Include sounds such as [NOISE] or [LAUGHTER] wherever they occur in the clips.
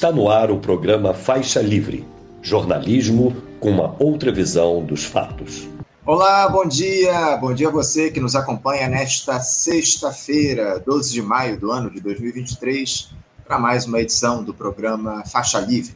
Está no ar o programa Faixa Livre jornalismo com uma outra visão dos fatos. Olá, bom dia! Bom dia a você que nos acompanha nesta sexta-feira, 12 de maio do ano de 2023, para mais uma edição do programa Faixa Livre.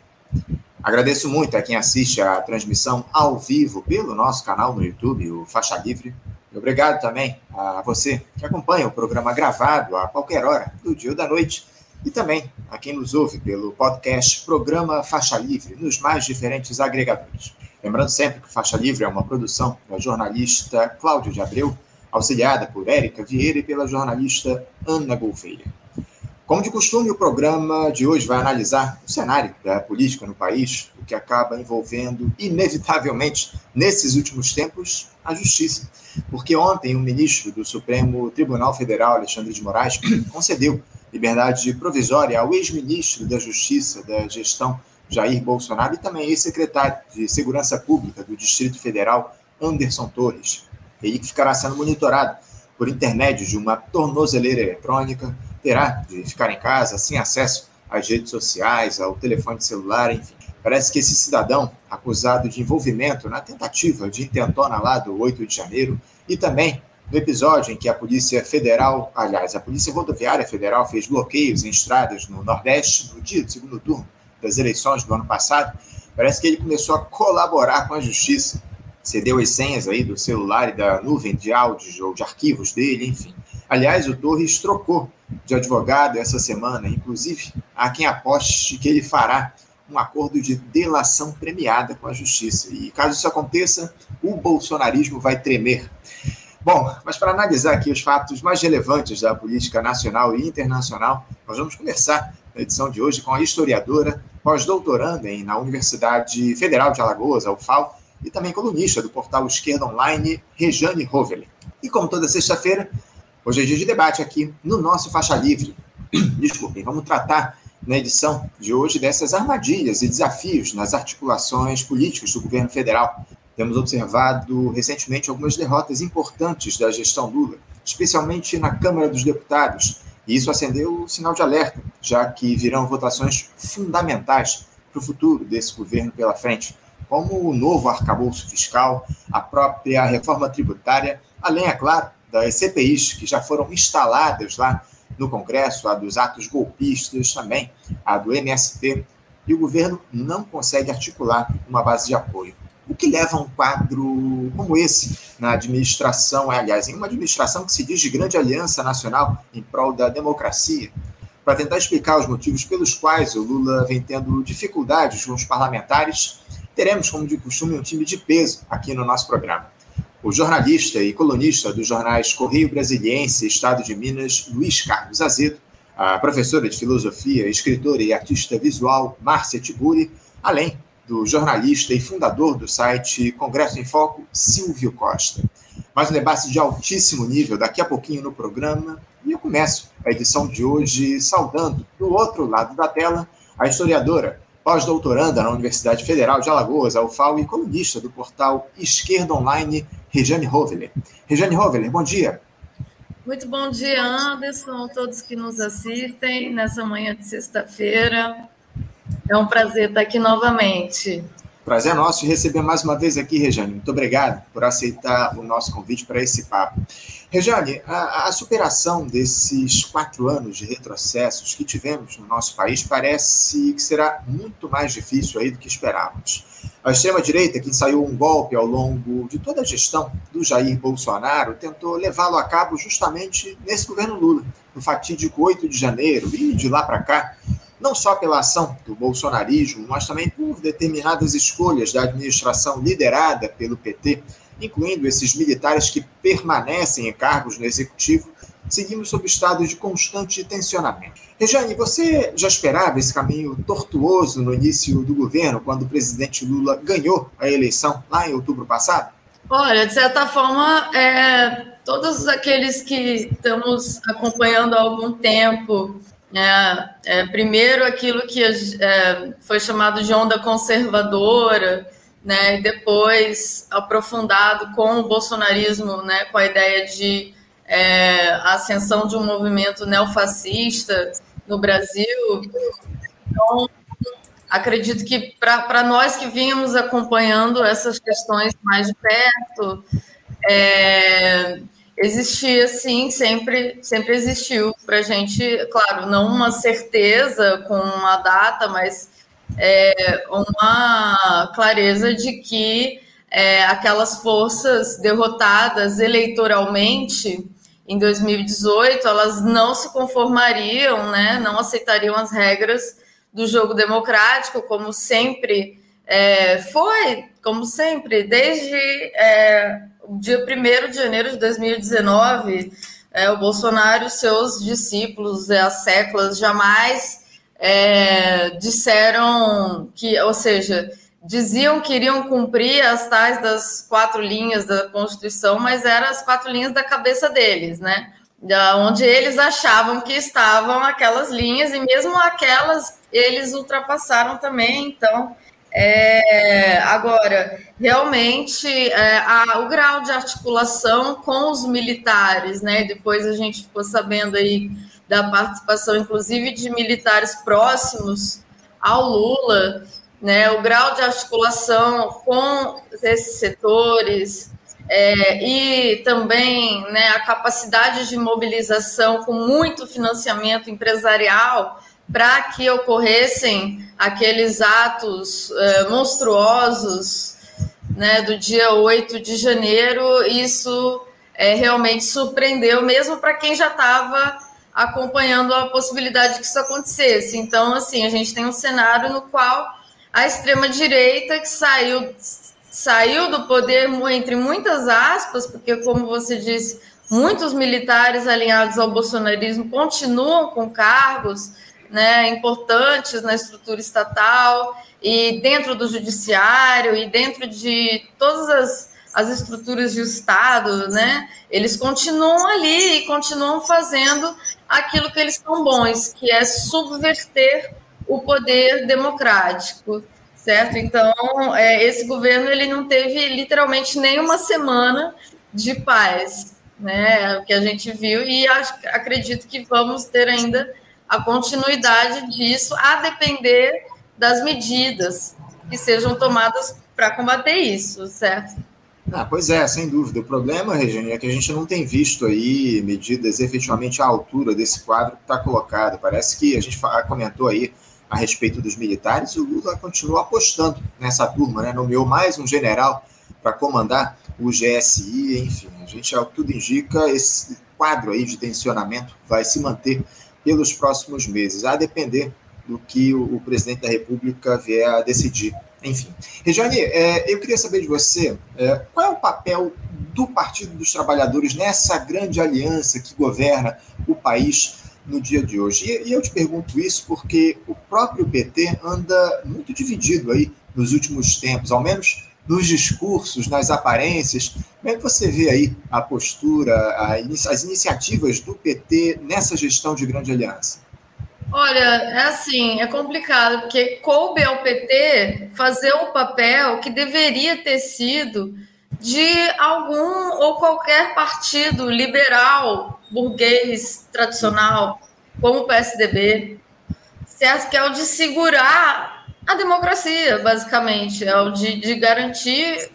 Agradeço muito a quem assiste a transmissão ao vivo pelo nosso canal no YouTube, o Faixa Livre. E obrigado também a você que acompanha o programa gravado a qualquer hora do dia ou da noite e também a quem nos ouve pelo podcast Programa Faixa Livre, nos mais diferentes agregadores. Lembrando sempre que Faixa Livre é uma produção da jornalista Cláudio de Abreu, auxiliada por Érica Vieira e pela jornalista Ana Gouveia. Como de costume, o programa de hoje vai analisar o cenário da política no país, o que acaba envolvendo, inevitavelmente, nesses últimos tempos, a justiça. Porque ontem o ministro do Supremo Tribunal Federal, Alexandre de Moraes, concedeu liberdade provisória ao ex-ministro da Justiça da gestão Jair Bolsonaro e também ex-secretário de Segurança Pública do Distrito Federal, Anderson Torres. Ele que ficará sendo monitorado por intermédio de uma tornozeleira eletrônica, terá de ficar em casa sem acesso às redes sociais, ao telefone celular, enfim. Parece que esse cidadão, acusado de envolvimento na tentativa de intentona lá do 8 de janeiro e também no episódio em que a Polícia Federal, aliás, a Polícia Rodoviária Federal fez bloqueios em estradas no Nordeste no dia do segundo turno das eleições do ano passado, parece que ele começou a colaborar com a justiça, cedeu as senhas aí do celular e da nuvem de áudios ou de arquivos dele, enfim. Aliás, o Torres trocou de advogado essa semana, inclusive há quem aposte que ele fará um acordo de delação premiada com a justiça. E caso isso aconteça, o bolsonarismo vai tremer. Bom, mas para analisar aqui os fatos mais relevantes da política nacional e internacional, nós vamos conversar na edição de hoje com a historiadora, pós-doutoranda na Universidade Federal de Alagoas, a UFAL, e também colunista do portal Esquerda Online, Rejane Roveli. E como toda sexta-feira, hoje é dia de debate aqui no nosso Faixa Livre. [CLEARS THROAT] Desculpem, vamos tratar na edição de hoje dessas armadilhas e desafios nas articulações políticas do governo federal, temos observado recentemente algumas derrotas importantes da gestão Lula, especialmente na Câmara dos Deputados, e isso acendeu o sinal de alerta, já que virão votações fundamentais para o futuro desse governo pela frente, como o novo arcabouço fiscal, a própria reforma tributária, além, é claro, das CPIs que já foram instaladas lá no Congresso, a dos atos golpistas também, a do MST, e o governo não consegue articular uma base de apoio. O que leva a um quadro como esse na administração, aliás, em uma administração que se diz de grande aliança nacional em prol da democracia? Para tentar explicar os motivos pelos quais o Lula vem tendo dificuldades com os parlamentares, teremos, como de costume, um time de peso aqui no nosso programa. O jornalista e colunista dos jornais Correio Brasiliense Estado de Minas, Luiz Carlos Azedo, a professora de filosofia, escritora e artista visual, Márcia Tiburi, além do jornalista e fundador do site Congresso em Foco, Silvio Costa. Mais um debate de altíssimo nível daqui a pouquinho no programa. E eu começo a edição de hoje saudando, do outro lado da tela, a historiadora, pós-doutoranda na Universidade Federal de Alagoas, a UFAL, e colunista do portal Esquerda Online, Regiane Roveler. Regiane Roveler, bom dia. Muito bom dia, Anderson, todos que nos assistem nessa manhã de sexta-feira. É um prazer estar aqui novamente. Prazer é nosso receber mais uma vez aqui, Rejane. Muito obrigado por aceitar o nosso convite para esse papo. Rejane, a, a, superação desses quatro anos de retrocessos que tivemos no nosso país parece que será muito mais difícil aí do que esperávamos. A extrema-direita, que ensaiou um golpe ao longo de toda a gestão do Jair Bolsonaro, tentou levá-lo a cabo justamente nesse governo Lula, no fatídico 8 de janeiro, e de lá para cá, não só pela ação do bolsonarismo, mas também por determinadas escolhas da administração liderada pelo PT, incluindo esses militares que permanecem em cargos no executivo, seguimos sob estado de constante tensionamento. Rejane, você já esperava esse caminho tortuoso no início do governo, quando o presidente Lula ganhou a eleição lá em outubro passado? Olha, de certa forma, é, todos aqueles que estamos acompanhando há algum tempo é, é, primeiro, aquilo que é, foi chamado de onda conservadora, né, e depois aprofundado com o bolsonarismo, né, com a ideia de é, ascensão de um movimento neofascista no Brasil, Então, acredito que para nós que vínhamos acompanhando essas questões mais de perto, é, existia sim, sempre, sempre existiu para a gente, claro, não uma certeza com uma data, mas é, uma clareza de que é, aquelas forças derrotadas eleitoralmente em 2018, elas não se conformariam, né, não aceitariam as regras do jogo democrático, como sempre é, foi, como sempre, desde é, dia 1 de janeiro de 2019, é, o Bolsonaro e seus discípulos, é, as séculas, jamais é, disseram que, ou seja, diziam que iriam cumprir as tais das quatro linhas da Constituição, mas eram as quatro linhas da cabeça deles, né? Da onde eles achavam que estavam aquelas linhas, e mesmo aquelas eles ultrapassaram também, então. É, agora, realmente, é, a, o grau de articulação com os militares, né? Depois a gente ficou sabendo aí da participação, inclusive, de militares próximos ao Lula, né, o grau de articulação com esses setores é, e também né, a capacidade de mobilização com muito financiamento empresarial para que ocorressem aqueles atos é, monstruosos né, do dia 8 de janeiro, isso é, realmente surpreendeu, mesmo para quem já estava acompanhando a possibilidade que isso acontecesse. Então, assim, a gente tem um cenário no qual a extrema-direita que saiu, saiu do poder, entre muitas aspas, porque, como você disse, muitos militares alinhados ao bolsonarismo continuam com cargos né, importantes na estrutura estatal e dentro do judiciário e dentro de todas as, as estruturas de Estado, né, eles continuam ali e continuam fazendo aquilo que eles são bons, que é subverter o poder democrático, certo? Então, é, esse governo ele não teve literalmente nenhuma semana de paz, né? O que a gente viu e acredito que vamos ter ainda a continuidade disso, a depender das medidas que sejam tomadas para combater isso, certo? Ah, pois é, sem dúvida. O problema, Regina, é que a gente não tem visto aí medidas efetivamente à altura desse quadro que está colocado. Parece que a gente comentou aí a respeito dos militares, e o Lula continua apostando nessa turma, né? nomeou mais um general para comandar o GSI, enfim, a gente, ao que tudo indica, esse quadro aí de tensionamento vai se manter pelos próximos meses, a depender do que o, o presidente da República vier a decidir. Enfim. Regiane, é, eu queria saber de você é, qual é o papel do Partido dos Trabalhadores nessa grande aliança que governa o país no dia de hoje. E, e, eu te pergunto isso porque o próprio PT anda muito dividido aí nos últimos tempos, ao menos nos discursos, nas aparências. Como é que você vê aí a postura, a, as iniciativas do PT nessa gestão de grande aliança? Olha, é assim, é complicado, porque coube ao PT fazer o papel que deveria ter sido de algum ou qualquer partido liberal, burguês, tradicional, como o PSDB, certo? Que é o de segurar a democracia, basicamente, é o de, de garantir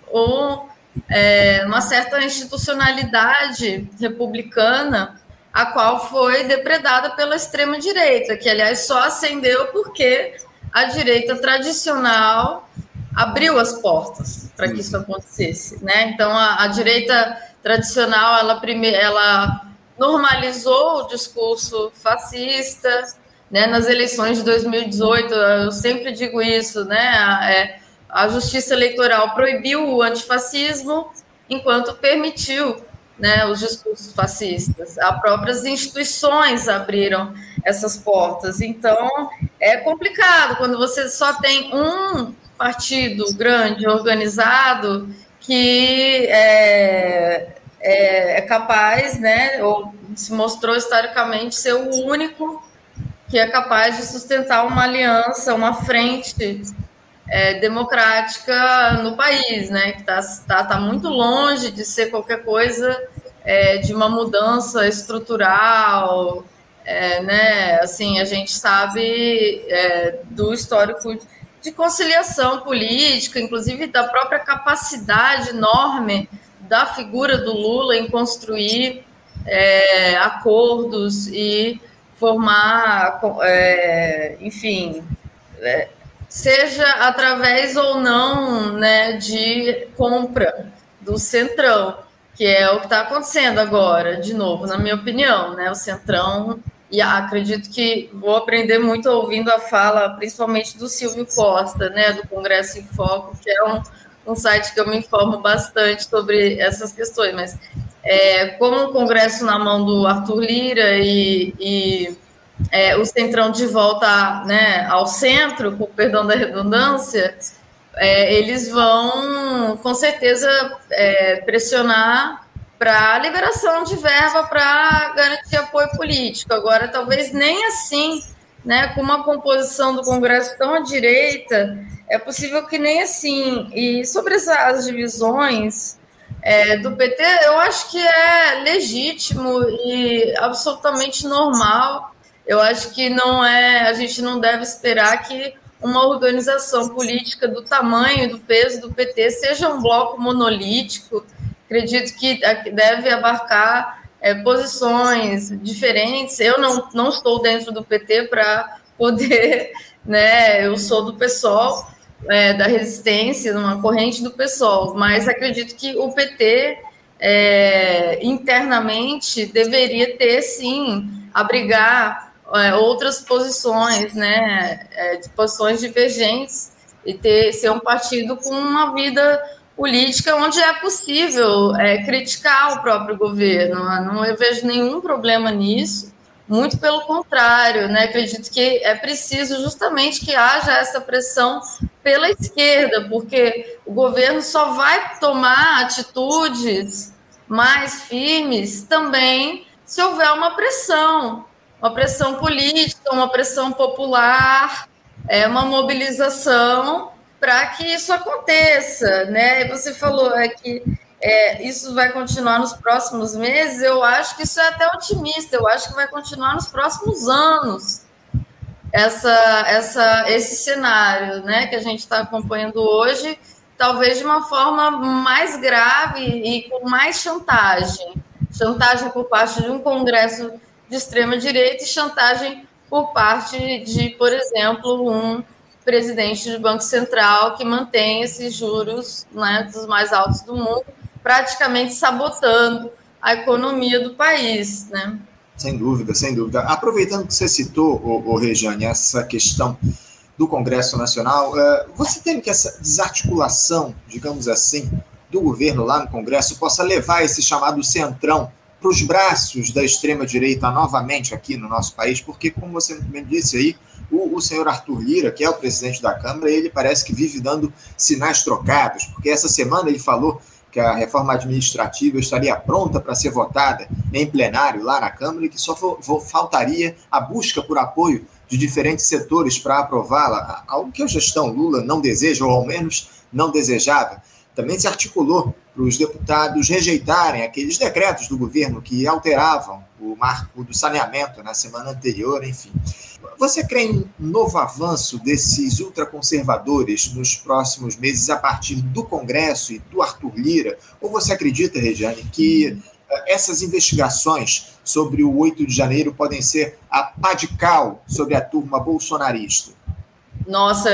é, uma certa institucionalidade republicana, a qual foi depredada pela extrema-direita, que, aliás, só acendeu porque a direita tradicional abriu as portas para que isso acontecesse, né? Então a, a direita tradicional ela primeiro ela normalizou o discurso fascista, né? Nas eleições de 2018 eu sempre digo isso, né? A, é, a justiça eleitoral proibiu o antifascismo enquanto permitiu né, os discursos fascistas. As próprias instituições abriram essas portas. Então, é complicado quando você só tem um partido grande, organizado, que é, é, é, capaz, né, ou se mostrou historicamente ser o único que é capaz de sustentar uma aliança, uma frente é, democrática no país, né, que está tá, tá muito longe de ser qualquer coisa é, de uma mudança estrutural, é, né, assim, a gente sabe é, do histórico de conciliação política, inclusive da própria capacidade enorme da figura do Lula em construir é, acordos e formar, é, enfim, é, seja através ou não né, de compra do Centrão, que é o que está acontecendo agora, de novo, na minha opinião, né? O Centrão, e acredito que vou aprender muito ouvindo a fala, principalmente do Silvio Costa, né, do Congresso em Foco, que é um, um site que eu me informo bastante sobre essas questões, mas é, como o Congresso na mão do Arthur Lira e, e é, o Centrão de volta né, ao centro, com perdão da redundância, é, eles vão com certeza é, pressionar para a liberação de verba para garantir apoio político. Agora, talvez nem assim, né, com uma composição do Congresso tão à direita, é possível que nem assim. E sobre as divisões é, do PT, eu acho que é legítimo e absolutamente normal. Eu acho que não é, a gente não deve esperar que uma organização política do tamanho, do peso do PT seja um bloco monolítico. Acredito que deve abarcar é, posições diferentes. Eu não, não estou dentro do PT para poder, [LAUGHS] né? Eu sou do PSOL, é, da resistência, uma corrente do PSOL, mas acredito que o PT é, internamente deveria ter sim abrigar é, outras posições, né, é, posições divergentes e ter ser um partido com uma vida política onde é possível é, criticar o próprio governo. Não eu vejo nenhum problema nisso. Muito pelo contrário, né? Acredito que é preciso justamente que haja essa pressão pela esquerda, porque o governo só vai tomar atitudes mais firmes também se houver uma pressão uma pressão política, uma pressão popular, é uma mobilização para que isso aconteça, né? Você falou é que é, isso vai continuar nos próximos meses. Eu acho que isso é até otimista. Eu acho que vai continuar nos próximos anos. Essa, essa, esse cenário, né, que a gente está acompanhando hoje, talvez de uma forma mais grave e com mais chantagem, chantagem por parte de um Congresso de extrema-direita e chantagem por parte de, por exemplo, um presidente do Banco Central que mantém esses juros né, dos mais altos do mundo, praticamente sabotando a economia do país. Né? Sem dúvida, sem dúvida. Aproveitando que você citou, o, o Regiane, essa questão do Congresso Nacional, eh, você teme que essa desarticulação, digamos assim, do governo lá no Congresso possa levar esse chamado centrão para os braços da extrema-direita novamente aqui no nosso país, porque, como você me disse aí, o, o, senhor Arthur Lira, que é o presidente da Câmara, ele parece que vive dando sinais trocados, porque essa semana ele falou que a reforma administrativa estaria pronta para ser votada em plenário lá na Câmara e que só faltaria a busca por apoio de diferentes setores para aprová-la, algo que a gestão Lula não deseja, ou ao menos não desejava. Também se articulou para os deputados rejeitarem aqueles decretos do governo que alteravam o marco do saneamento na semana anterior, enfim. Você crê em novo avanço desses ultraconservadores nos próximos meses a partir do Congresso e do Arthur Lira? Ou você acredita, Regiane, que eh, essas investigações sobre o 8 de janeiro podem ser a pá de cal sobre a turma bolsonarista? Nossa,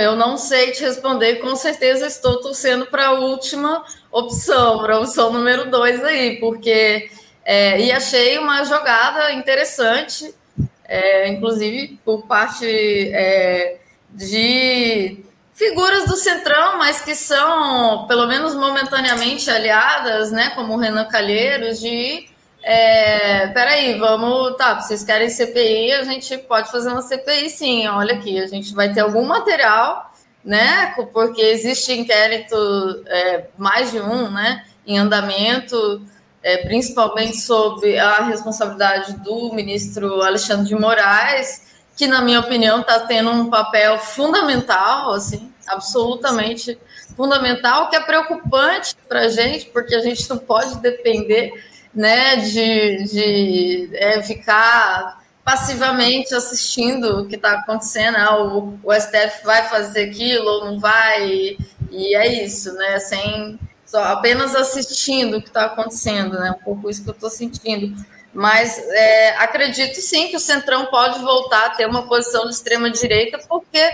eu não sei te responder, com certeza estou torcendo para a última opção, para a opção número dois aí, porque é, e achei uma jogada interessante, é, inclusive por parte é, de figuras do Centrão, mas que são, pelo menos momentaneamente, aliadas, né, como o Renan Calheiros, de é, peraí, vamos. Tá, vocês querem CPI? A gente pode fazer uma CPI, sim. Olha aqui, a gente vai ter algum material, né? Porque existe inquérito, é, mais de um, né? Em andamento, é, principalmente sobre a responsabilidade do ministro Alexandre de Moraes, que, na minha opinião, está tendo um papel fundamental, assim, absolutamente fundamental, que é preocupante para a gente, porque a gente não pode depender né, de, de é, ficar passivamente assistindo o que está acontecendo, ah, o, o STF vai fazer aquilo ou não vai, e, e é isso, né? Sem só apenas assistindo o que está acontecendo, né? Um pouco isso que eu estou sentindo. Mas é, acredito sim que o Centrão pode voltar a ter uma posição de extrema direita, porque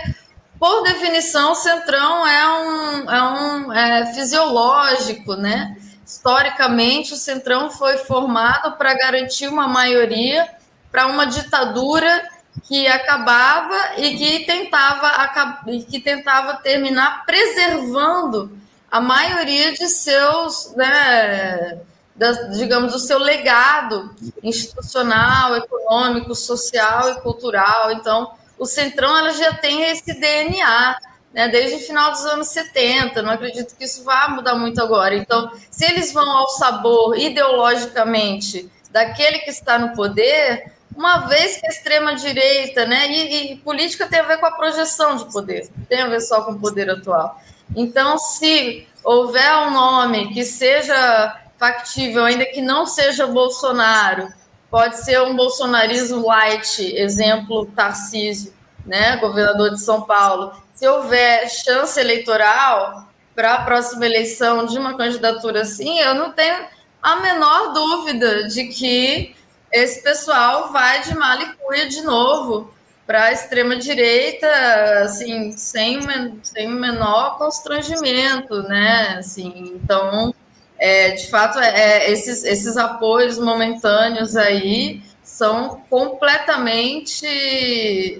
por definição, o centrão é um, é um é fisiológico, né? Historicamente, o centrão foi formado para garantir uma maioria para uma ditadura que acabava e que tentava, e que tentava terminar preservando a maioria de seus, né, da, digamos, o seu legado institucional, econômico, social e cultural. Então, o Centrão ela já tem esse DNA, né, desde o final dos anos 70. Não acredito que isso vá mudar muito agora. Então, se eles vão ao sabor ideologicamente daquele que está no poder, uma vez que a extrema-direita, né, e, e, política tem a ver com a projeção de poder, tem a ver só com o poder atual. Então, se houver um nome que seja factível, ainda que não seja Bolsonaro, pode ser um bolsonarismo light, exemplo Tarcísio, né, governador de São Paulo. Se houver chance eleitoral para a próxima eleição de uma candidatura assim, eu não tenho a menor dúvida de que esse pessoal vai de malicuia de novo para a extrema-direita, assim, sem, sem o menor constrangimento, né? Assim, então, é, de fato, é, é, esses, esses apoios momentâneos aí são completamente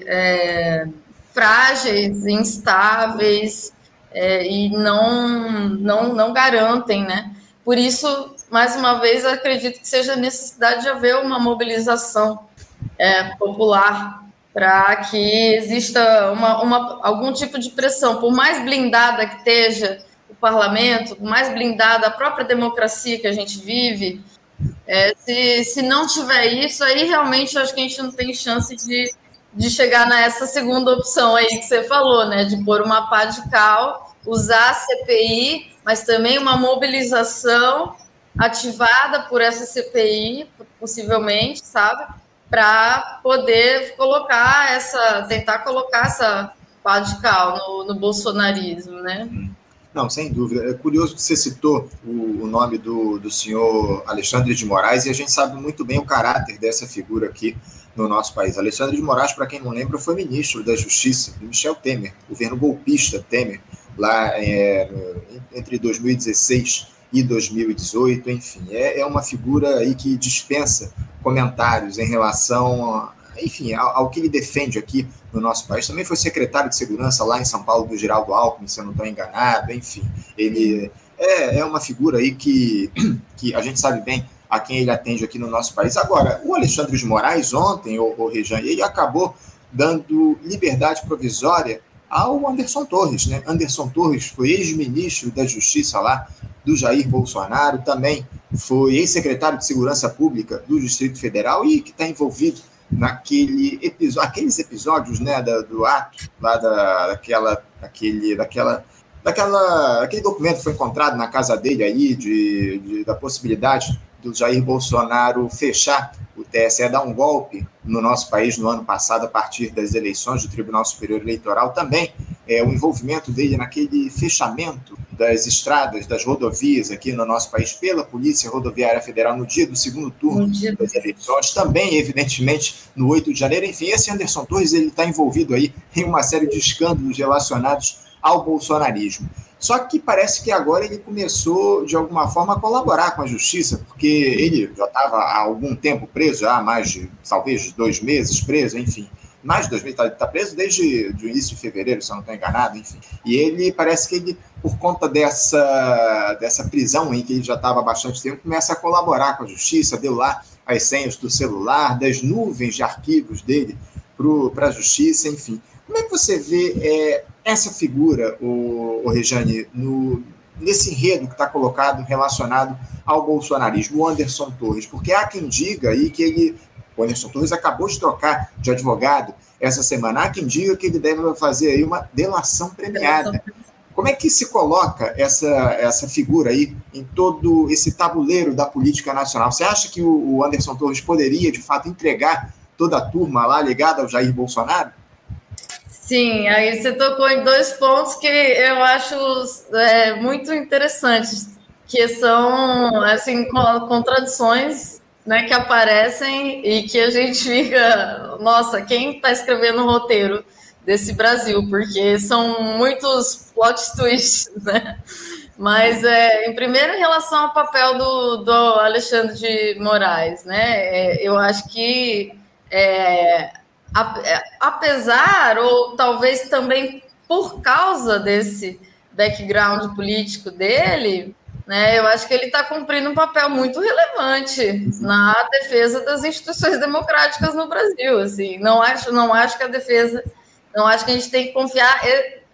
é, frágeis, instáveis é, e não, não, não garantem, né? Por isso, mais uma vez, acredito que seja necessidade de haver uma mobilização é, popular para que exista uma, uma, algum tipo de pressão, por mais blindada que esteja parlamento, mais blindada a própria democracia que a gente vive, é, se, se não tiver isso, aí realmente acho que a gente não tem chance de, de chegar nessa segunda opção aí que você falou, né? De pôr uma pá de cal, usar a CPI, mas também uma mobilização ativada por essa CPI, possivelmente, sabe? Para poder colocar essa, tentar colocar essa pá de cal no, no bolsonarismo, né? Não, sem dúvida. É curioso que você citou o, o, nome do, do senhor Alexandre de Moraes e a gente sabe muito bem o caráter dessa figura aqui no nosso país. Alexandre de Moraes, para quem não lembra, foi ministro da Justiça de Michel Temer, governo golpista Temer, lá é, entre 2016 e 2018, enfim. É, é uma figura aí que dispensa comentários em relação enfim, ao, ao, que ele defende aqui no nosso país. Também foi secretário de segurança lá em São Paulo do Geraldo Alckmin, se eu não estou enganado, enfim. Ele é, é uma figura aí que, que a gente sabe bem a quem ele atende aqui no nosso país. Agora, o Alexandre de Moraes, ontem, o, o Rejan, ele acabou dando liberdade provisória ao Anderson Torres, né? Anderson Torres foi ex-ministro da Justiça lá do Jair Bolsonaro, também foi ex-secretário de Segurança Pública do Distrito Federal e que está envolvido naquele episódio, aqueles episódios, né, da, do ato lá da, daquela, daquele, daquela, daquela, aquele documento que foi encontrado na casa dele aí de, de, da possibilidade do Jair Bolsonaro fechar o TSE, dar um golpe no nosso país no ano passado a partir das eleições do Tribunal Superior Eleitoral, também é, o envolvimento dele naquele fechamento das estradas, das rodovias aqui no nosso país pela Polícia Rodoviária Federal no dia do segundo turno das eleições, também, evidentemente, no 8 de janeiro. Enfim, esse Anderson Torres ele está envolvido aí em uma série de escândalos relacionados ao bolsonarismo. Só que parece que agora ele começou, de alguma forma, a colaborar com a justiça, porque ele já estava há algum tempo preso, há mais de, talvez, dois meses preso, enfim mais de 2000, está tá preso desde o início de fevereiro, se eu não estou enganado, enfim. E ele parece que ele, por conta dessa, dessa prisão em que ele já estava há bastante tempo, começa a colaborar com a justiça, deu lá as senhas do celular, das nuvens de arquivos dele para a justiça, enfim. Como é que você vê é, essa figura, o, o Rejane, no, nesse enredo que está colocado relacionado ao bolsonarismo, o Anderson Torres? Porque há quem diga aí que ele o Anderson Torres acabou de trocar de advogado essa semana. Há quem diga que ele deve fazer aí uma delação premiada. Como é que se coloca essa, essa figura aí em todo esse tabuleiro da política nacional? Você acha que o Anderson Torres poderia, de fato, entregar toda a turma lá ligada ao Jair Bolsonaro? Sim, aí você tocou em dois pontos que eu acho é, muito interessantes, que são assim contradições né, que aparecem e que a gente fica, nossa, quem está escrevendo o roteiro desse Brasil? Porque são muitos plot twists, [LAUGHS] né? Mas, é, em primeiro, em relação ao papel do, do Alexandre de Moraes, né? É, eu acho que é, é, apesar, ou talvez também por causa desse background político dele, né, eu acho que ele está cumprindo um papel muito relevante na defesa das instituições democráticas no Brasil. Assim, não acho, não acho que a defesa, não acho que a gente tem que confiar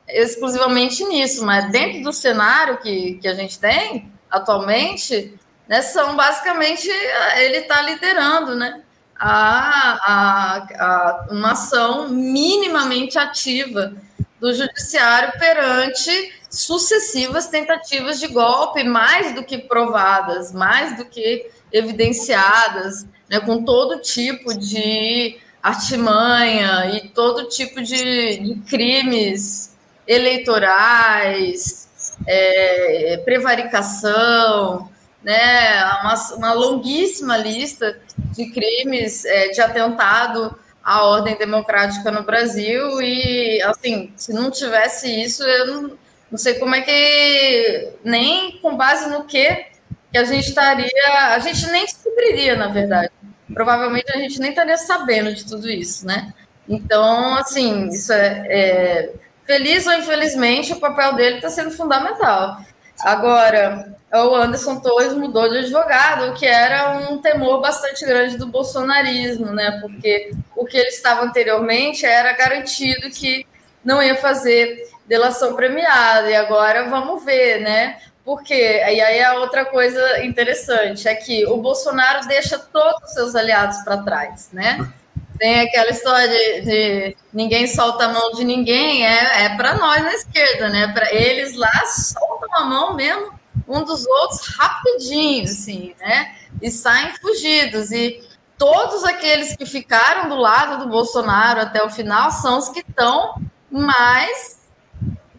exclusivamente nisso, mas dentro do cenário que, que a gente tem atualmente, né, são basicamente ele está liderando, né? a, a, a uma ação minimamente ativa do judiciário perante sucessivas tentativas de golpe, mais do que provadas, mais do que evidenciadas, né, com todo tipo de artimanha e todo tipo de, de crimes eleitorais, é, prevaricação, né, uma, uma longuíssima lista de crimes é, de atentado à ordem democrática no Brasil e, assim, se não tivesse isso, eu não, não sei como é que, nem com base no que que a gente estaria, a gente nem descobriria, na verdade. Provavelmente a gente nem estaria sabendo de tudo isso, né? Então, assim, isso é, é feliz ou infelizmente, o papel dele está sendo fundamental. Agora, o Anderson Torres mudou de advogado, o que era um temor bastante grande do bolsonarismo, né? Porque o que ele estava anteriormente era garantido que não ia fazer delação premiada, e agora vamos ver, né? Porque, e aí a outra coisa interessante é que o Bolsonaro deixa todos os seus aliados para trás, né? [LAUGHS] Tem aquela história de, de, ninguém solta a mão de ninguém, é, é para nós na esquerda, né? Para eles lá soltam a mão mesmo um dos outros rapidinho, assim, né? E saem fugidos. E todos aqueles que ficaram do lado do Bolsonaro até o final são os que estão mais,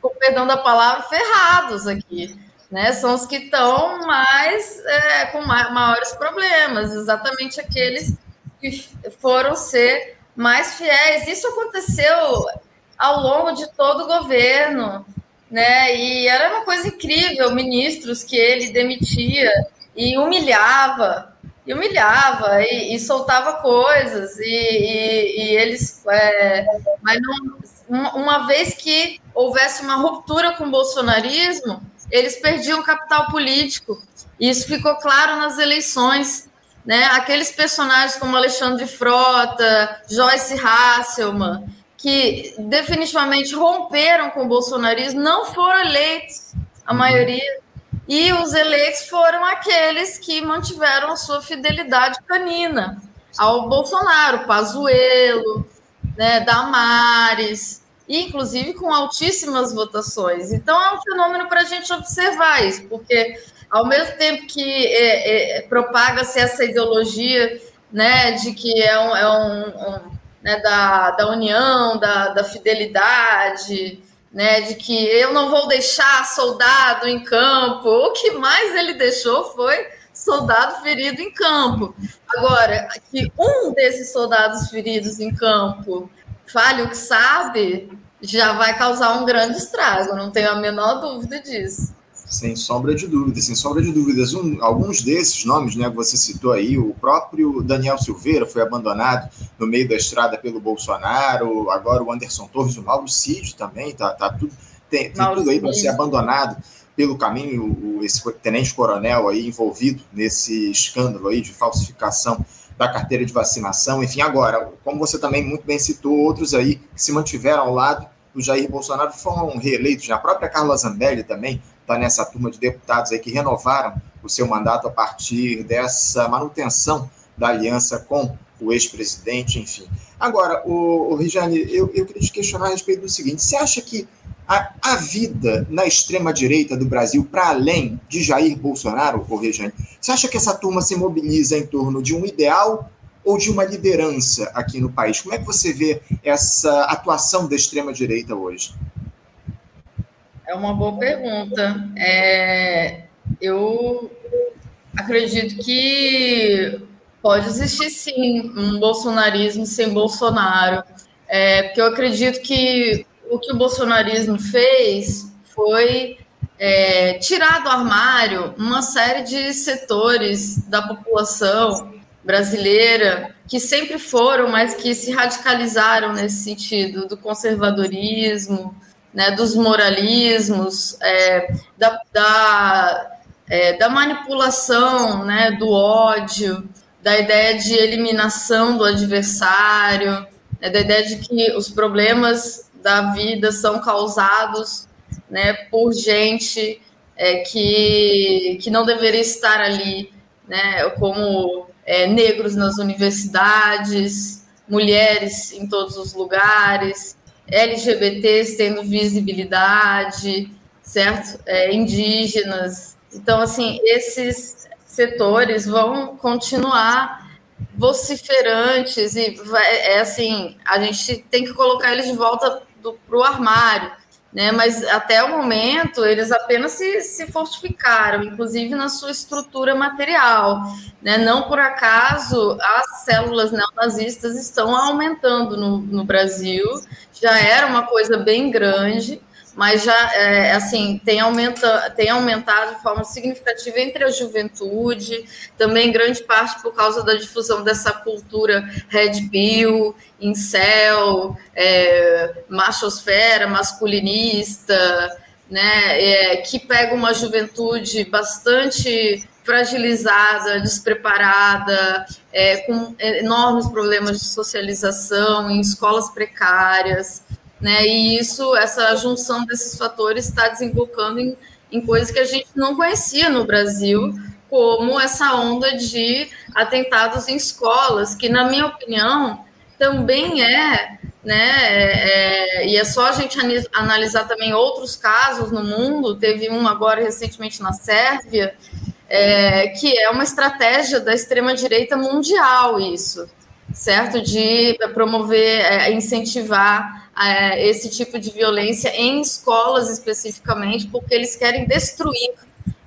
com perdão da palavra, ferrados aqui. Né, são os que estão mais é, com maiores problemas, exatamente aqueles que foram ser mais fiéis. Isso aconteceu ao longo de todo o governo, né? E era uma coisa incrível, ministros que ele demitia e humilhava, e humilhava e, e soltava coisas e, e, e eles, é, mas não, uma, vez que houvesse uma ruptura com o bolsonarismo, eles perdiam capital político. Isso ficou claro nas eleições né? Aqueles personagens como Alexandre Frota, Joyce Hasselman, que definitivamente romperam com o bolsonarismo, não foram eleitos, a maioria. E os eleitos foram aqueles que mantiveram sua fidelidade canina ao Bolsonaro, Pazuello, né, Damares, inclusive com altíssimas votações. Então é um fenômeno para a gente observar isso, porque ao mesmo tempo que é, é, propaga-se essa ideologia né, de que é um, é um, um né, da, da união, da, da fidelidade, né, de que eu não vou deixar soldado em campo. O que mais ele deixou foi soldado ferido em campo. Agora, que um desses soldados feridos em campo fale o que sabe, já vai causar um grande estrago, não tenho a menor dúvida disso. Sem sombra de dúvidas, sem sombra de dúvidas. Um, alguns desses nomes, né, que você citou aí, o próprio Daniel Silveira foi abandonado no meio da estrada pelo Bolsonaro, agora o Anderson Torres, o Mauro Cid também, tá, tá tudo, tem, tem tudo aí para ser abandonado pelo caminho, o, esse tenente-coronel aí envolvido nesse escândalo aí de falsificação da carteira de vacinação. Enfim, agora, como você também muito bem citou, outros aí que se mantiveram ao lado do Jair Bolsonaro foram reeleitos. Né? A própria Carla Zambelli também está nessa turma de deputados aí que renovaram o seu mandato a partir dessa manutenção da aliança com o ex-presidente, enfim. Agora, o, o Rijane, eu, eu queria te questionar a respeito do seguinte: você acha que a, a vida na extrema-direita do Brasil, para além de Jair Bolsonaro, o Rejane, você acha que essa turma se mobiliza em torno de um ideal ou de uma liderança aqui no país? Como é que você vê essa atuação da extrema-direita hoje? É uma boa pergunta. É, eu acredito que pode existir sim um bolsonarismo sem Bolsonaro, é, porque eu acredito que o que o bolsonarismo fez foi é, tirar do armário uma série de setores da população brasileira que sempre foram, mas que se radicalizaram nesse sentido do conservadorismo, né, dos moralismos, é, da, da, é, da, manipulação, né, do ódio, da ideia de eliminação do adversário, né, da ideia de que os problemas da vida são causados né, por gente é, que, que não deveria estar ali, né, como é, negros nas universidades, mulheres em todos os lugares, LGBTs tendo visibilidade, certo? É, indígenas. Então, assim, esses setores vão continuar vociferantes e vai, é assim, a gente tem que colocar eles de volta para o armário né? Mas até o momento eles apenas se, se fortificaram, inclusive na sua estrutura material, né? Não por acaso as células neonazistas estão aumentando no, no Brasil, já era uma coisa bem grande mas já é, assim tem, aumenta, tem aumentado de forma significativa entre a juventude, também grande parte por causa da difusão dessa cultura red pill, incel, é, machosfera, masculinista, né, é, que pega uma juventude bastante fragilizada, despreparada, é, com enormes problemas de socialização, em escolas precárias né? E isso, essa junção desses fatores está desembocando em, em coisas que a gente não conhecia no Brasil, como essa onda de atentados em escolas, que, na minha opinião, também é, né? É, é, e é só a gente analisar também outros casos no mundo. Teve um agora recentemente na Sérvia, é, que é uma estratégia da extrema direita mundial isso, certo? De promover, é, incentivar é, esse tipo de violência em escolas especificamente, porque eles querem destruir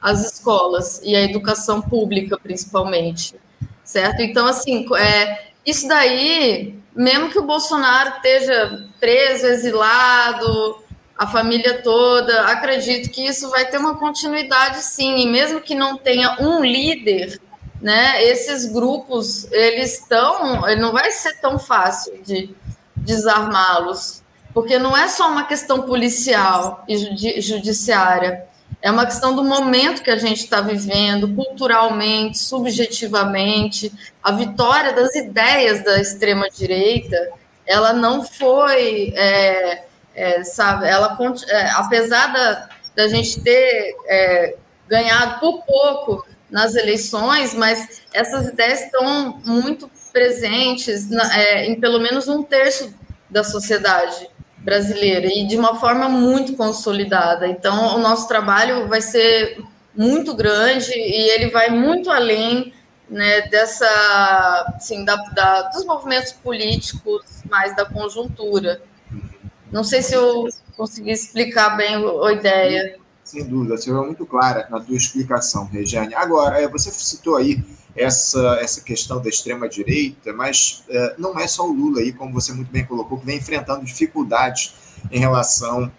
as escolas e a educação pública, principalmente, certo? Então, assim, é, isso daí, mesmo que o Bolsonaro esteja preso, exilado, a família toda, acredito que isso vai ter uma continuidade, sim, e mesmo que não tenha um líder, né, esses grupos, eles estão, não vai ser tão fácil de desarmá-los, porque não é só uma questão policial e judiciária, é uma questão do momento que a gente está vivendo, culturalmente, subjetivamente. A vitória das ideias da extrema-direita, ela não foi, é, é, sabe, ela, é, apesar da, da gente ter é, ganhado por pouco nas eleições, mas essas ideias estão muito presentes na, é, em pelo menos um terço da sociedade brasileira e de uma forma muito consolidada. Então, o nosso trabalho vai ser muito grande e ele vai muito além né, dessa, assim, da, da, dos movimentos políticos, mais da conjuntura. Não sei se eu consegui explicar bem a ideia. Sem dúvida, você foi muito clara na tua explicação, Regiane. Agora, é, você citou aí essa, essa questão da extrema-direita, mas é, não é só o Lula aí, como você muito bem colocou, que vem enfrentando dificuldades em relação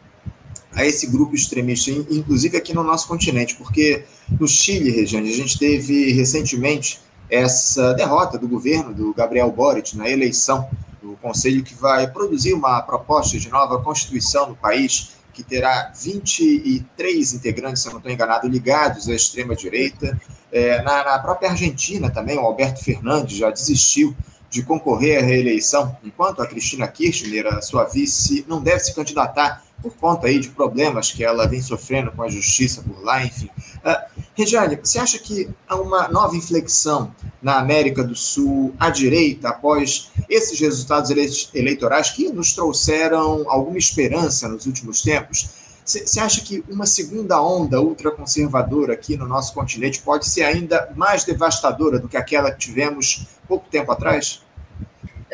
a esse grupo extremista, inclusive aqui no nosso continente, porque no Chile, Regiane, a gente teve recentemente essa derrota do governo do Gabriel Boric na eleição do conselho que vai produzir uma proposta de nova constituição no país que terá 23 integrantes, se eu não estou enganado, ligados à extrema-direita. É, na, na, própria Argentina também, o Alberto Fernandes já desistiu de concorrer à reeleição, enquanto a Cristina Kirchner, a sua vice, não deve se candidatar por conta aí de problemas que ela vem sofrendo com a justiça por lá, enfim. Uh, Regiane, você acha que há uma nova inflexão na América do Sul à direita após esses resultados eleitorais que nos trouxeram alguma esperança nos últimos tempos? Você acha que uma segunda onda ultraconservadora aqui no nosso continente pode ser ainda mais devastadora do que aquela que tivemos pouco tempo atrás?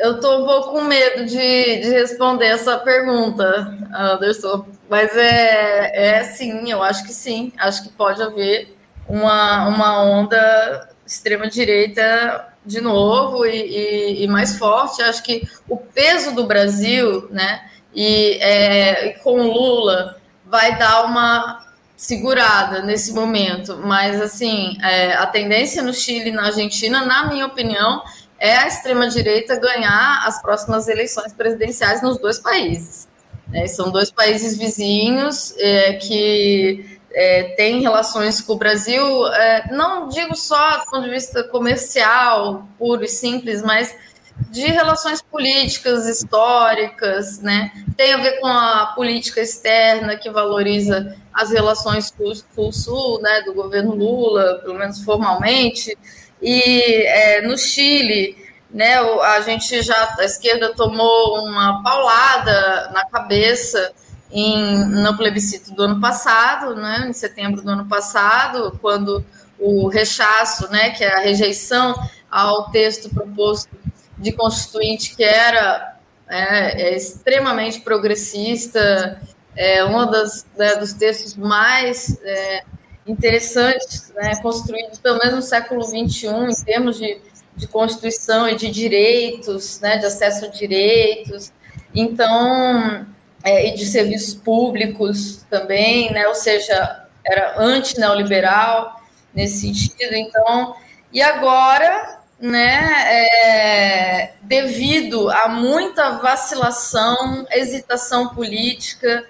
Eu estou um pouco com medo de, de, responder essa pergunta, Anderson. Mas é, é sim, eu acho que sim. Acho que pode haver uma, uma onda extrema-direita de novo e, e, e, mais forte. Acho que o peso do Brasil, né, e é, com Lula, vai dar uma segurada nesse momento. Mas, assim, é, a tendência no Chile e na Argentina, na minha opinião, é a extrema-direita ganhar as próximas eleições presidenciais nos dois países. É, são dois países vizinhos é, que é, têm relações com o Brasil, é, não digo só do ponto de vista comercial, puro e simples, mas de relações políticas, históricas, né? Tem a ver com a política externa que valoriza as relações sul-sul, né, do governo Lula, pelo menos formalmente, e é, no Chile, né, a gente já, a esquerda tomou uma paulada na cabeça em, no plebiscito do ano passado, né, em setembro do ano passado, quando o rechaço, né, que é a rejeição ao texto proposto de constituinte, que era é, é extremamente progressista, é um das, né, dos textos mais é, interessantes, né, construídos pelo menos no século XXI, em termos de, de Constituição e de direitos, né, de acesso a direitos, então, é, e de serviços públicos também, né, ou seja, era anti-neoliberal nesse sentido, então, e agora, né, é, devido a muita vacilação, hesitação política,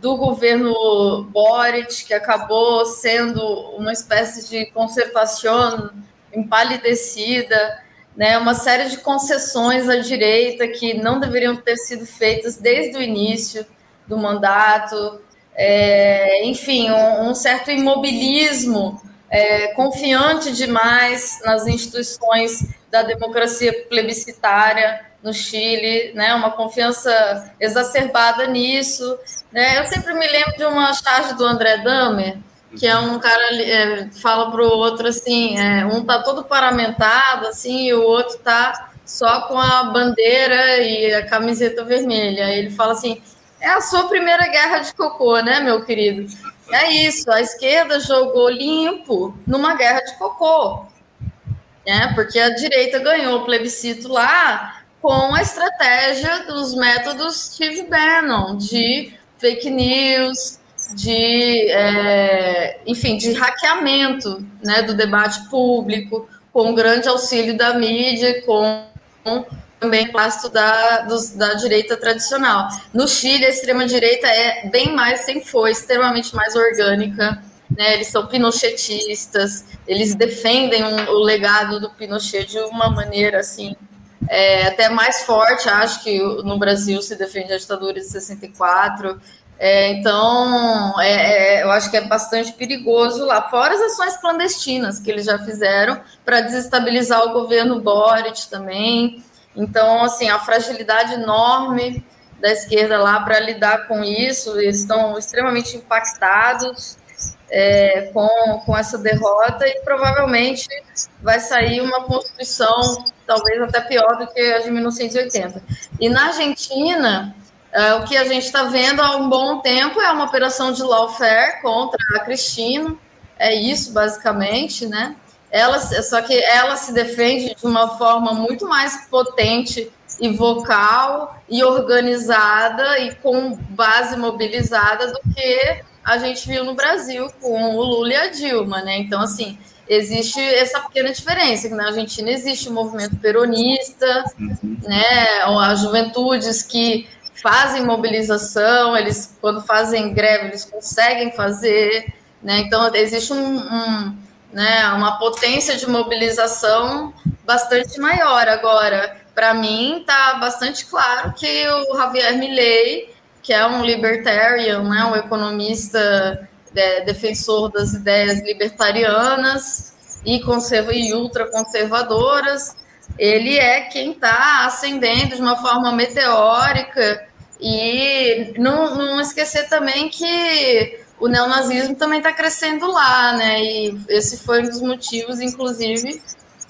do governo Boric, que acabou sendo uma espécie de concertação empalidecida, né, uma série de concessões à direita que não deveriam ter sido feitas desde o início do mandato, é, enfim, um, um, certo imobilismo é, confiante demais nas instituições da democracia plebiscitária no Chile, né, uma confiança exacerbada nisso. Né? Eu sempre me lembro de uma charge do André Damer, que é um cara é, fala para o outro assim, é, um tá todo paramentado assim e o outro tá só com a bandeira e a camiseta vermelha. Ele fala assim, é a sua primeira guerra de cocô, né, meu querido? É isso, a esquerda jogou limpo numa guerra de cocô, né? Porque a direita ganhou o plebiscito lá com a estratégia dos métodos Steve Bannon, de fake news, de, é, enfim, de hackeamento né, do debate público, com grande auxílio da mídia, com, também pasto da, dos, da direita tradicional. No Chile, a extrema-direita é bem mais, sempre foi, extremamente mais orgânica. Né, eles são pinochetistas, eles defendem um, o legado do Pinochet de uma maneira assim é, até mais forte, acho que no Brasil se defende a ditadura de 64. É, então, é, é, eu acho que é bastante perigoso lá, fora as ações clandestinas que eles já fizeram para desestabilizar o governo Boric também. Então, assim, a fragilidade enorme da esquerda lá para lidar com isso, eles estão extremamente impactados é, com, com essa derrota e provavelmente vai sair uma Constituição talvez até pior do que a de 1980. E na Argentina, é, o que a gente está vendo há um bom tempo é uma operação de lawfare contra a Cristina, é isso basicamente, né? Ela, só que ela se defende de uma forma muito mais potente e vocal e organizada e com base mobilizada do que a gente viu no Brasil com o Lula e a Dilma, né? Então, assim, existe essa pequena diferença, que na Argentina existe o movimento peronista, uhum. né? As juventudes que fazem mobilização, eles, quando fazem greve, eles conseguem fazer, né? Então, existe um, um né, uma potência de mobilização bastante maior. Agora, para mim, está bastante claro que o Javier Milei que é um libertarian, né, um economista é, defensor das ideias libertarianas e, conserva, e ultraconservadoras, ele é quem está ascendendo de uma forma meteórica E não, não esquecer também que o neonazismo também está crescendo lá, né? E esse foi um dos motivos, inclusive,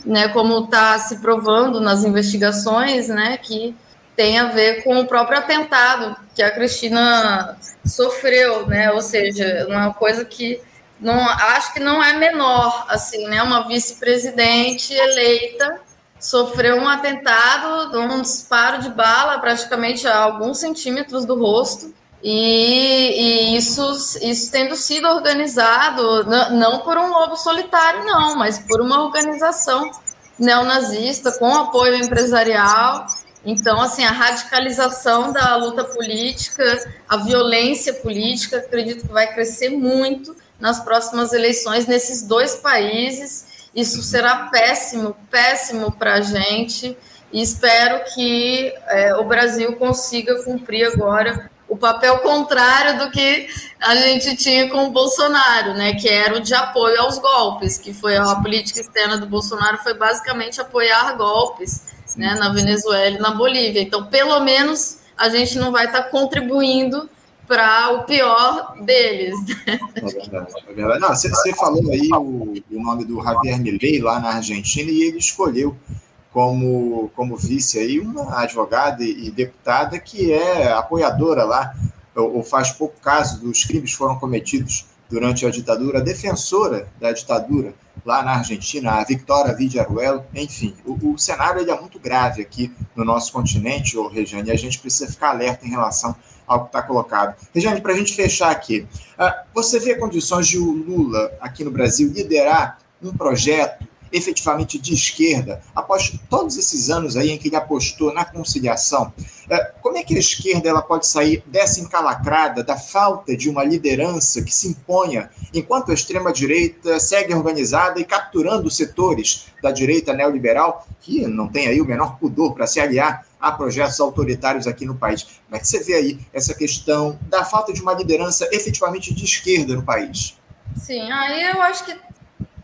né, como está se provando nas investigações, né, que tem a ver com o próprio atentado que a Cristina sofreu, né? Ou seja, uma coisa que não acho que não é menor, assim, né? Uma vice-presidente eleita sofreu um atentado, um disparo de bala praticamente a alguns centímetros do rosto. E, e isso, isso tendo sido organizado, não, por um lobo solitário, não, mas por uma organização neonazista com apoio empresarial então, assim, a radicalização da luta política, a violência política, acredito que vai crescer muito nas próximas eleições nesses dois países. Isso será péssimo, péssimo para a gente. E espero que é, o Brasil consiga cumprir agora o papel contrário do que a gente tinha com o Bolsonaro, né? Que era o de apoio aos golpes, que foi a política externa do Bolsonaro foi basicamente apoiar golpes né, na Venezuela e na Bolívia. Então, pelo menos a gente não vai estar contribuindo para o pior deles. [LAUGHS] É verdade, é você falou aí o, o, nome do Javier Milei lá na Argentina e ele escolheu como, como vice aí uma advogada e deputada que é apoiadora lá, ou, ou faz pouco caso dos crimes que foram cometidos durante a ditadura, defensora da ditadura lá na Argentina, a Victoria Villarruel, enfim, o, o cenário é muito grave aqui no nosso continente, ô Regiane, e a gente precisa ficar alerta em relação ao que está colocado. Regiane, para a gente fechar aqui, uh, você vê condições de o Lula aqui no Brasil liderar um projeto efetivamente de esquerda, após todos esses anos aí em que ele apostou na conciliação, é, como é que a esquerda ela pode sair dessa encalacrada, da falta de uma liderança que se imponha, enquanto a extrema-direita segue organizada e capturando setores da direita neoliberal, que não tem aí o menor pudor para se aliar a projetos autoritários aqui no país. Como é que você vê aí essa questão da falta de uma liderança efetivamente de esquerda no país? Sim, aí eu acho que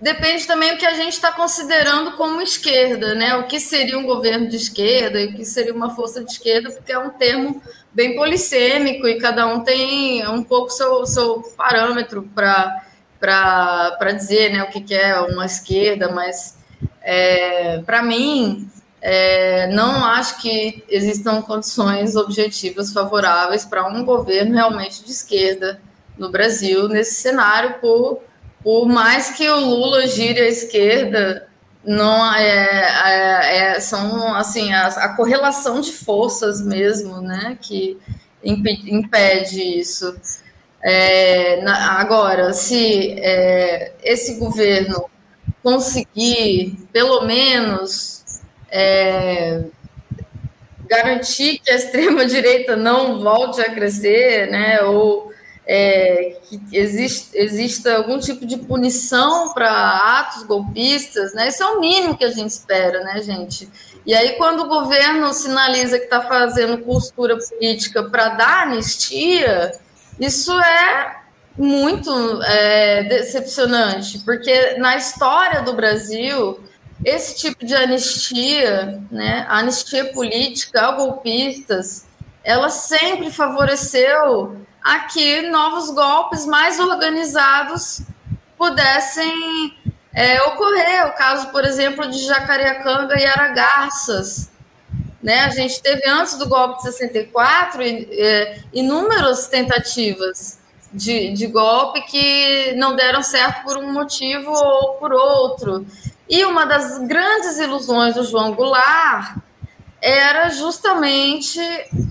Depende também do que a gente está considerando como esquerda, né? O que seria um governo de esquerda e o que seria uma força de esquerda, porque é um termo bem polissêmico e cada um tem um pouco seu, seu parâmetro para dizer né, o que, que é uma esquerda, mas é, para mim é, não acho que existam condições objetivas favoráveis para um governo realmente de esquerda no Brasil nesse cenário por por mais que o Lula gire à esquerda, não é, é, é são assim a, a, correlação de forças mesmo, né, que impede, impede isso. É, na, agora, se é, esse governo conseguir, pelo menos, é, garantir que a extrema direita não volte a crescer, né, ou é, que existe, exista algum tipo de punição para atos golpistas, né? Isso é o mínimo que a gente espera, né, gente? E aí, quando o governo sinaliza que está fazendo costura política para dar anistia, isso é muito é, decepcionante, porque na história do Brasil, esse tipo de anistia, né, a anistia política golpistas, ela sempre favoreceu a que novos golpes mais organizados pudessem é, ocorrer. O caso, por exemplo, de Jacareacanga e Aragarças. Né? A gente teve, antes do golpe de 64, é, inúmeras tentativas de, de golpe que não deram certo por um motivo ou por outro. E uma das grandes ilusões do João Goulart era justamente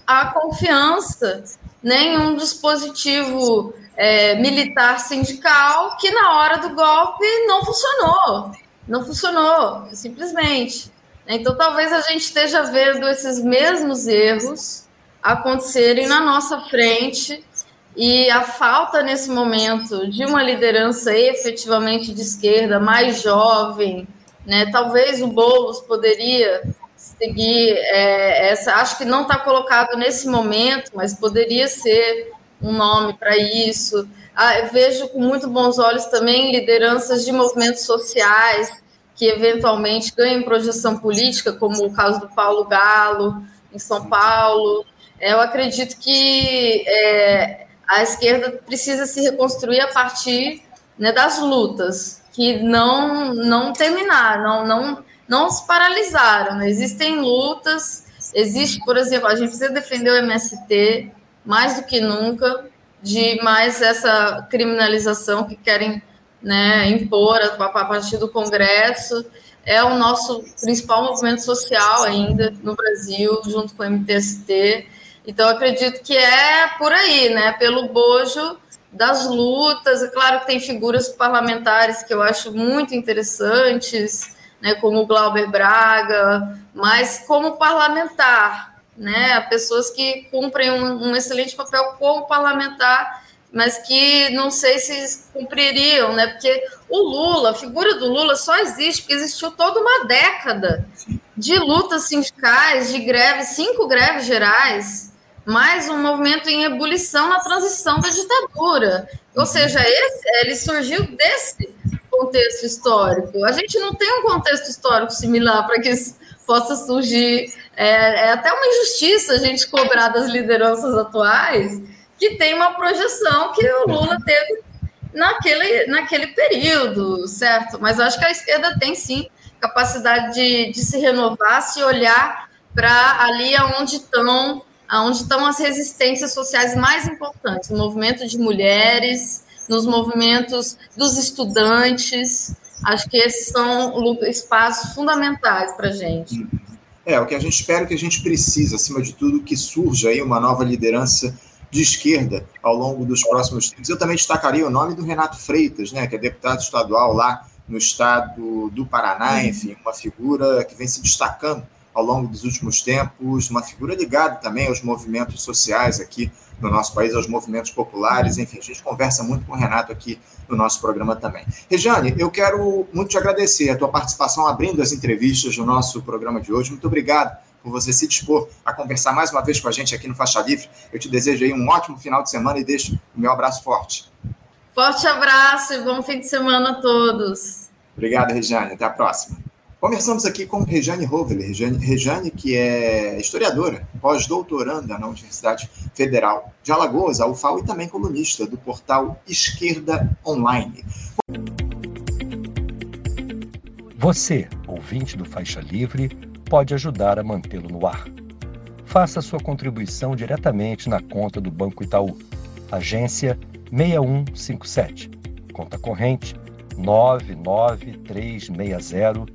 a confiança nenhum dispositivo é, militar sindical que na hora do golpe não funcionou. Não funcionou, simplesmente. Então, talvez a gente esteja vendo esses mesmos erros acontecerem na nossa frente e a falta nesse momento de uma liderança efetivamente de esquerda, mais jovem, né? Talvez o Boulos poderia seguir é, essa. Acho que não está colocado nesse momento, mas poderia ser um nome para isso. Ah, vejo com muito bons olhos também lideranças de movimentos sociais que eventualmente ganhem projeção política, como o caso do Paulo Galo em São Paulo. eu acredito que é, a esquerda precisa se reconstruir a partir né, das lutas que não não terminaram, não, não, não se paralisaram. Né? Existem lutas, existe, por exemplo, a gente precisa defender o MST mais do que nunca, de mais essa criminalização que querem né, impor a partir do Congresso. É o nosso principal movimento social ainda no Brasil, junto com o MTST. Então, acredito que é por aí, né? Pelo bojo das lutas. É claro que tem figuras parlamentares que eu acho muito interessantes, né? Como o Glauber Braga, mas como parlamentar, né? Pessoas que cumprem um, um excelente papel como parlamentar mas que não sei se cumpririam, né? Porque o Lula, a figura do Lula só existe porque existiu toda uma década de lutas sindicais, de greves, cinco greves gerais, mais um movimento em ebulição na transição da ditadura. Ou seja, esse, ele surgiu desse contexto histórico. A gente não tem um contexto histórico similar para que isso possa surgir. É, é até uma injustiça a gente cobrar das lideranças atuais que tem uma projeção que o Lula teve naquele, naquele período, certo? Mas acho que a esquerda tem sim capacidade de, de se renovar, se olhar para ali aonde estão aonde estão as resistências sociais mais importantes, no movimento de mulheres, nos movimentos dos estudantes. Acho que esses são espaços fundamentais para a gente. É, o que a gente espera, o que a gente precisa, acima de tudo, que surja aí uma nova liderança de esquerda ao longo dos próximos tempos. Eu também destacaria o nome do Renato Freitas, né, que é deputado estadual lá no estado do Paraná, uhum. enfim, uma figura que vem se destacando ao longo dos últimos tempos, uma figura ligada também aos movimentos sociais aqui no nosso país, aos movimentos populares, enfim, a gente conversa muito com o Renato aqui no nosso programa também. Rejane, eu quero muito te agradecer a tua participação abrindo as entrevistas no nosso programa de hoje. Muito obrigado por você se dispor a conversar mais uma vez com a gente aqui no Faixa Livre. Eu te desejo aí um ótimo final de semana e deixo o meu abraço forte. Forte abraço e bom fim de semana a todos. Obrigado, Rejane. Até a próxima. Conversamos aqui com Rejane Rovele, Rejane, Rejane que é historiadora, pós-doutoranda na Universidade Federal de Alagoas, a e também colunista do portal Esquerda Online. Você, ouvinte do Faixa Livre, pode ajudar a mantê-lo no ar. Faça sua contribuição diretamente na conta do Banco Itaú, agência 6157, conta corrente 99360,